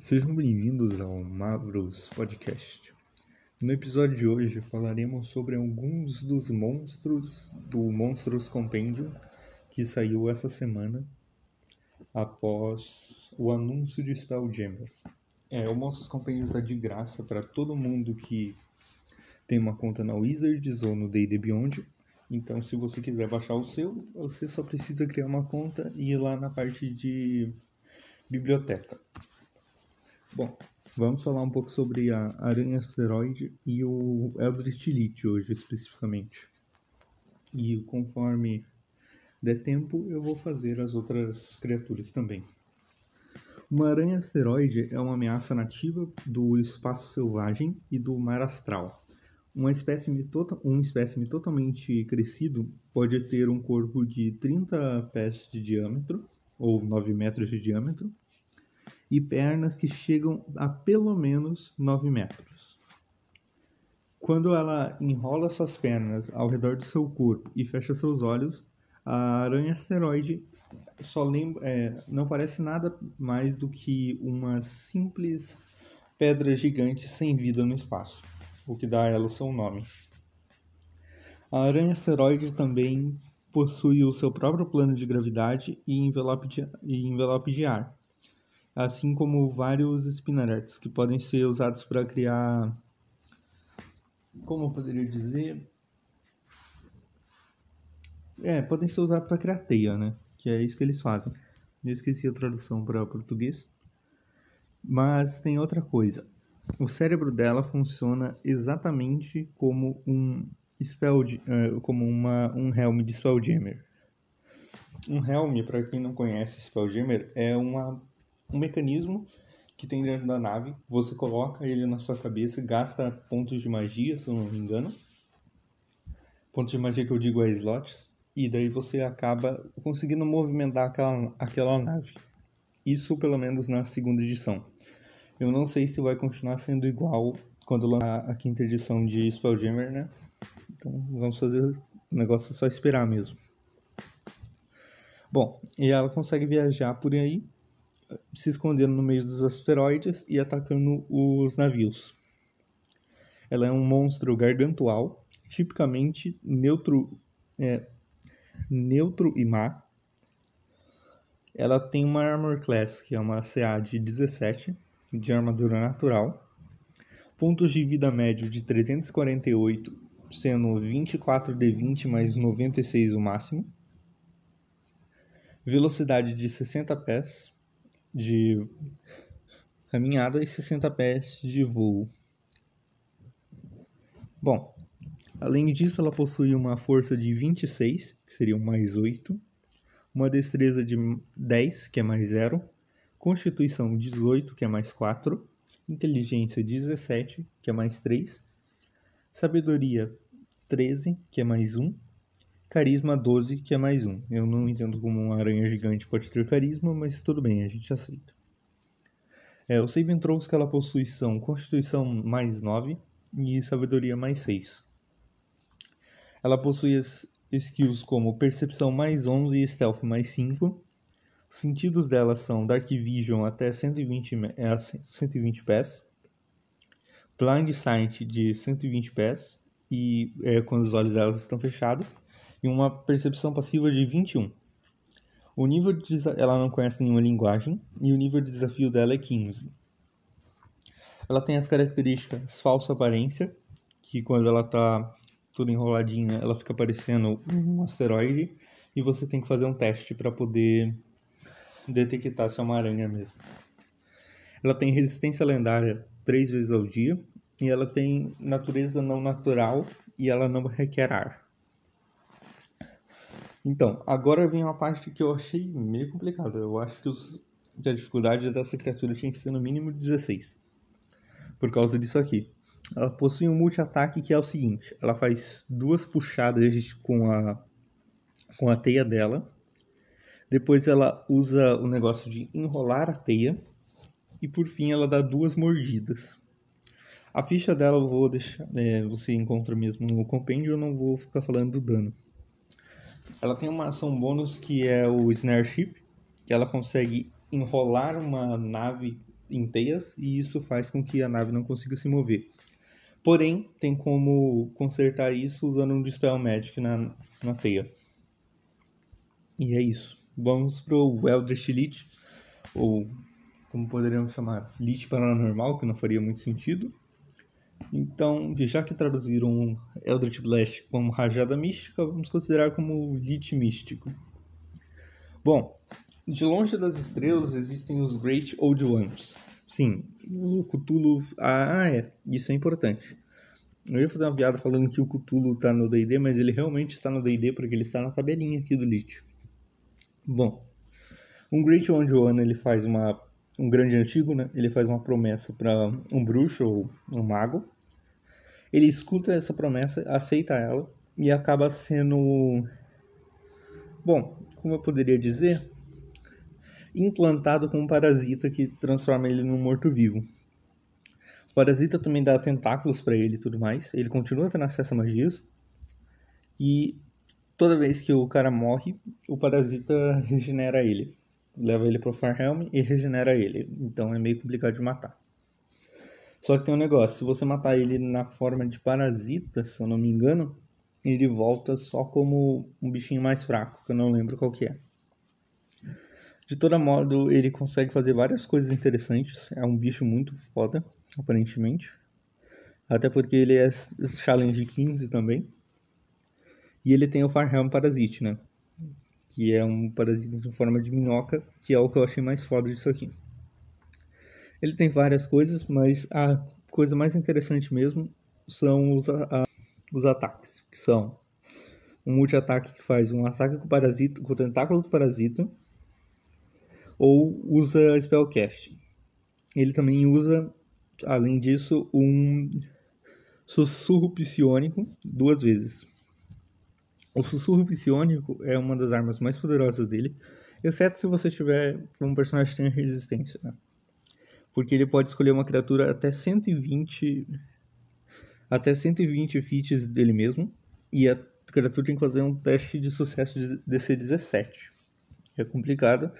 Sejam bem-vindos ao Mavros Podcast. No episódio de hoje falaremos sobre alguns dos monstros do Monstros Compendium que saiu essa semana após o anúncio de Spelljammer. É, o Monstros Compendium está de graça para todo mundo que tem uma conta na Wizards ou no D&D Beyond. Então, se você quiser baixar o seu, você só precisa criar uma conta e ir lá na parte de biblioteca. Bom, vamos falar um pouco sobre a aranha asteroide e o Eldritch Elite hoje especificamente. E conforme der tempo, eu vou fazer as outras criaturas também. Uma aranha asteroide é uma ameaça nativa do espaço selvagem e do mar astral. Uma espécime, tota-, um espécime totalmente crescido pode ter um corpo de 30 pés de diâmetro, ou 9 metros de diâmetro, e pernas que chegam a pelo menos 9 metros. Quando ela enrola suas pernas ao redor do seu corpo e fecha seus olhos, a aranha asteroide só lembra, é, não parece nada mais do que uma simples pedra gigante sem vida no espaço, o que dá a ela o seu nome. A aranha asteroide também possui o seu próprio plano de gravidade e envelope de, e envelope de ar, assim como vários spinnerets que podem ser usados para criar, como eu poderia dizer, é, podem ser usados para criar teia, né? Que é isso que eles fazem. Eu esqueci a tradução para português. Mas tem outra coisa. O cérebro dela funciona exatamente como um spell, é, como uma, um helm de Spelljammer. Um helm, para quem não conhece Spelljammer, é uma um mecanismo que tem dentro da nave. Você coloca ele na sua cabeça, gasta pontos de magia, se eu não me engano. Pontos de magia que eu digo é slots. E daí você acaba conseguindo movimentar aquela, aquela nave. Isso pelo menos na segunda edição. Eu não sei se vai continuar sendo igual quando lançar a quinta edição de Spelljammer, né? Então vamos fazer o negócio só esperar mesmo. Bom, e ela consegue viajar por aí se escondendo no meio dos asteroides e atacando os navios. Ela é um monstro gargantual, tipicamente neutro, é, neutro e má. Ela tem uma Armor Class, que é uma CA de 17, de armadura natural. Pontos de vida médio de 348, sendo 24 de 20 mais 96 o máximo. Velocidade de 60 pés, de caminhada e 60 pés de voo. Bom, além disso, ela possui uma força de 26, que seriam mais 8, uma destreza de 10, que é mais 0, constituição 18, que é mais 4, inteligência 17, que é mais 3, sabedoria 13, que é mais 1, Carisma 12, que é mais um. Eu não entendo como uma aranha gigante pode ter carisma, mas tudo bem, a gente aceita. É, os saving throws que ela possui são Constituição mais 9 e Sabedoria mais 6. Ela possui as skills como Percepção mais 11 e Stealth mais 5. Os sentidos dela são Dark Vision até 120, é, 120 pés. Blind Sight de 120 pés e é, quando os olhos dela estão fechados e uma percepção passiva de 21. O nível de ela não conhece nenhuma linguagem e o nível de desafio dela é 15. Ela tem as características falsa aparência, que quando ela está toda enroladinha, ela fica parecendo um asteroide e você tem que fazer um teste para poder detectar se é uma aranha mesmo. Ela tem resistência lendária três vezes ao dia e ela tem natureza não natural e ela não requer ar. Então, agora vem uma parte que eu achei meio complicada. Eu acho que, os, que a dificuldade dessa criatura tinha que ser no mínimo 16. Por causa disso aqui. Ela possui um multi-ataque que é o seguinte: ela faz duas puxadas com a, com a teia dela. Depois ela usa o negócio de enrolar a teia. E por fim ela dá duas mordidas. A ficha dela eu vou deixar. É, você encontra mesmo no compêndio, eu não vou ficar falando do dano. Ela tem uma ação bônus que é o Snare Ship, que ela consegue enrolar uma nave em teias e isso faz com que a nave não consiga se mover. Porém, tem como consertar isso usando um Dispel Magic na, na teia. E é isso. Vamos pro Eldritch Lich, ou como poderíamos chamar, Lich Paranormal, que não faria muito sentido. Então, já que traduziram Eldritch Blast como Rajada Mística, vamos considerar como Lich Místico. Bom, de longe das estrelas existem os Great Old Ones. Sim, o Cthulhu... Ah, é, isso é importante. Eu ia fazer uma piada falando que o Cthulhu está no D&D, mas ele realmente está no D&D porque ele está na tabelinha aqui do Lich. Bom, um Great Old One ele faz uma um grande antigo, né? Ele faz uma promessa para um bruxo ou um mago. Ele escuta essa promessa, aceita ela e acaba sendo bom, como eu poderia dizer, implantado com um parasita que transforma ele num morto-vivo. O parasita também dá tentáculos para ele e tudo mais. Ele continua tendo acesso a magias. E toda vez que o cara morre, o parasita regenera ele leva ele pro Farhelm e regenera ele. Então é meio complicado de matar. Só que tem um negócio, se você matar ele na forma de parasita, se eu não me engano, ele volta só como um bichinho mais fraco, que eu não lembro qual que é. De todo modo, ele consegue fazer várias coisas interessantes. É um bicho muito foda, aparentemente. Até porque ele é challenge 15 também. E ele tem o Farhelm Parasite, né? que é um parasita em forma de minhoca, que é o que eu achei mais foda disso aqui. Ele tem várias coisas, mas a coisa mais interessante mesmo são os, a, os ataques, que são um multi-ataque que faz um ataque com o com o tentáculo do parasita, ou usa spellcast. Ele também usa, além disso, um sussurro psionico duas vezes. O sussurro psionico é uma das armas mais poderosas dele, exceto se você tiver um personagem que tem resistência, né? Porque ele pode escolher uma criatura até 120 até 120 feats dele mesmo e a criatura tem que fazer um teste de sucesso de DC 17. É complicado.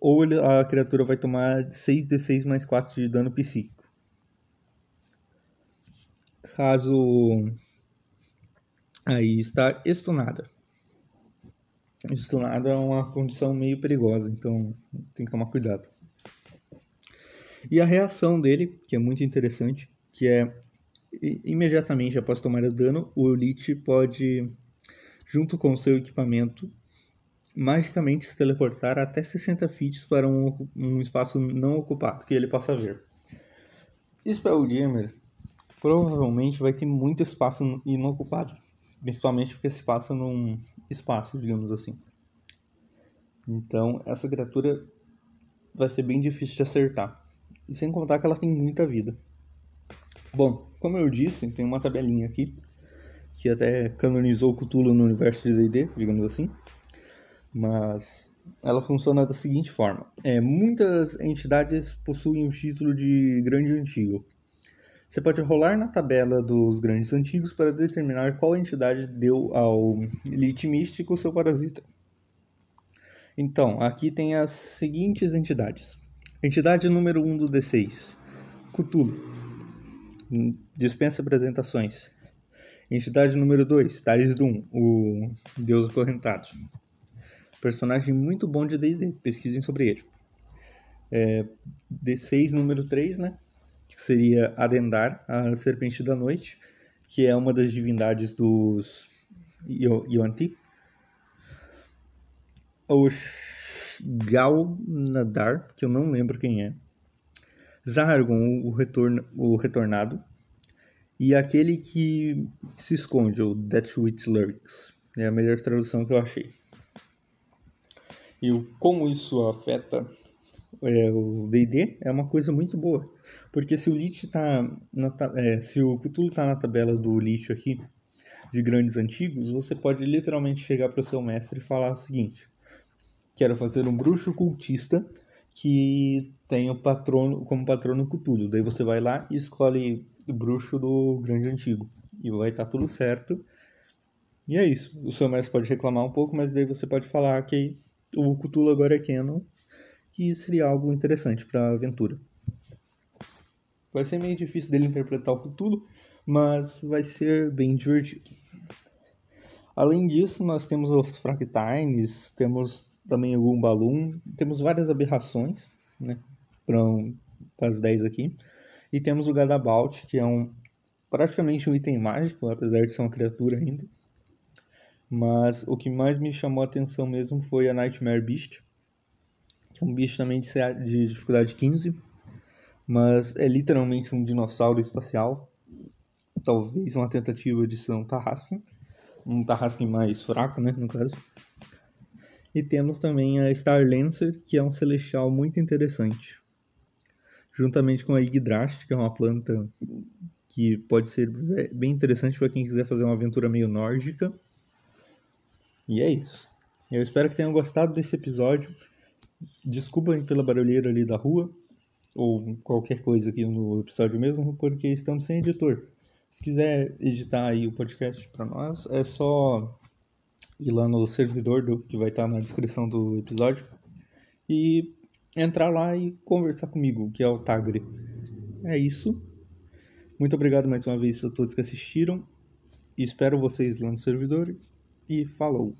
Ou ele, a criatura vai tomar 6d6 mais 4 de dano psíquico. Caso aí está estunada. Estunada é uma condição meio perigosa, então tem que tomar cuidado. E a reação dele, que é muito interessante, que é imediatamente após tomar o dano, o Elite pode, junto com seu equipamento, magicamente se teleportar até 60 feet para um, um espaço não ocupado que ele possa ver. Spelljammer provavelmente vai ter muito espaço inocupado Principalmente porque se passa num espaço, digamos assim. Então, essa criatura vai ser bem difícil de acertar. E sem contar que ela tem muita vida. Bom, como eu disse, tem uma tabelinha aqui que até canonizou o Cthulhu no universo de D&D, digamos assim. Mas ela funciona da seguinte forma: é, muitas entidades possuem o título de Grande Antigo, você pode rolar na tabela dos grandes antigos para determinar qual entidade deu ao Elite Místico seu parasita. Então, aqui tem as seguintes entidades. Entidade número 1 do D6, Cthulhu. Dispensa apresentações. Entidade número 2, Taris Doom, o Deus Acorrentado. Personagem muito bom de D&D, pesquisem sobre ele. É, D6 número 3, né? que seria Adendar, a Serpente da Noite, que é uma das divindades dos Yuan-Ti. O Galnadar, que eu não lembro quem é. Zahargon, o, o Retornado. E aquele que se esconde, o That Which Lurks. É a melhor tradução que eu achei. E como isso afeta é, o D&D é uma coisa muito boa. Porque se o Lich tá na, é, se o Cthulhu tá na tabela do Lich aqui, de grandes antigos, você pode literalmente chegar para o seu mestre e falar o seguinte: quero fazer um bruxo cultista que tem o patrono como patrono Cthulhu. Daí você vai lá e escolhe o bruxo do grande antigo e vai estar tá tudo certo. E é isso. O seu mestre pode reclamar um pouco, mas daí você pode falar que o Cthulhu agora é canon que seria algo interessante para a aventura. Vai ser meio difícil dele interpretar o Cthulhu, mas vai ser bem divertido. Além disso, nós temos os Fractines, temos também o Umbalum, temos várias aberrações, né, para as 10 aqui. E temos o Gadabout, que é um praticamente um item mágico, apesar de ser uma criatura ainda. Mas o que mais me chamou a atenção mesmo foi a Nightmare Beast, que é um bicho também de, de dificuldade 15, mas é literalmente um dinossauro espacial, talvez uma tentativa de ser um Tarrasque um Tarrasque mais fraco, né, no caso. E temos também a Star Lancer, que é um celestial muito interessante. Juntamente com a Yggdrast, que é uma planta que pode ser bem interessante para quem quiser fazer uma aventura meio nórdica. E é isso. Eu espero que tenham gostado desse episódio. Desculpem pela barulheira ali da rua, ou qualquer coisa aqui no episódio mesmo, porque estamos sem editor. Se quiser editar aí o podcast para nós, é só ir lá no servidor do, que vai estar na descrição do episódio e entrar lá e conversar comigo, que é o Tagre. É isso. Muito obrigado mais uma vez a todos que assistiram. Espero vocês lá no servidor. E falou!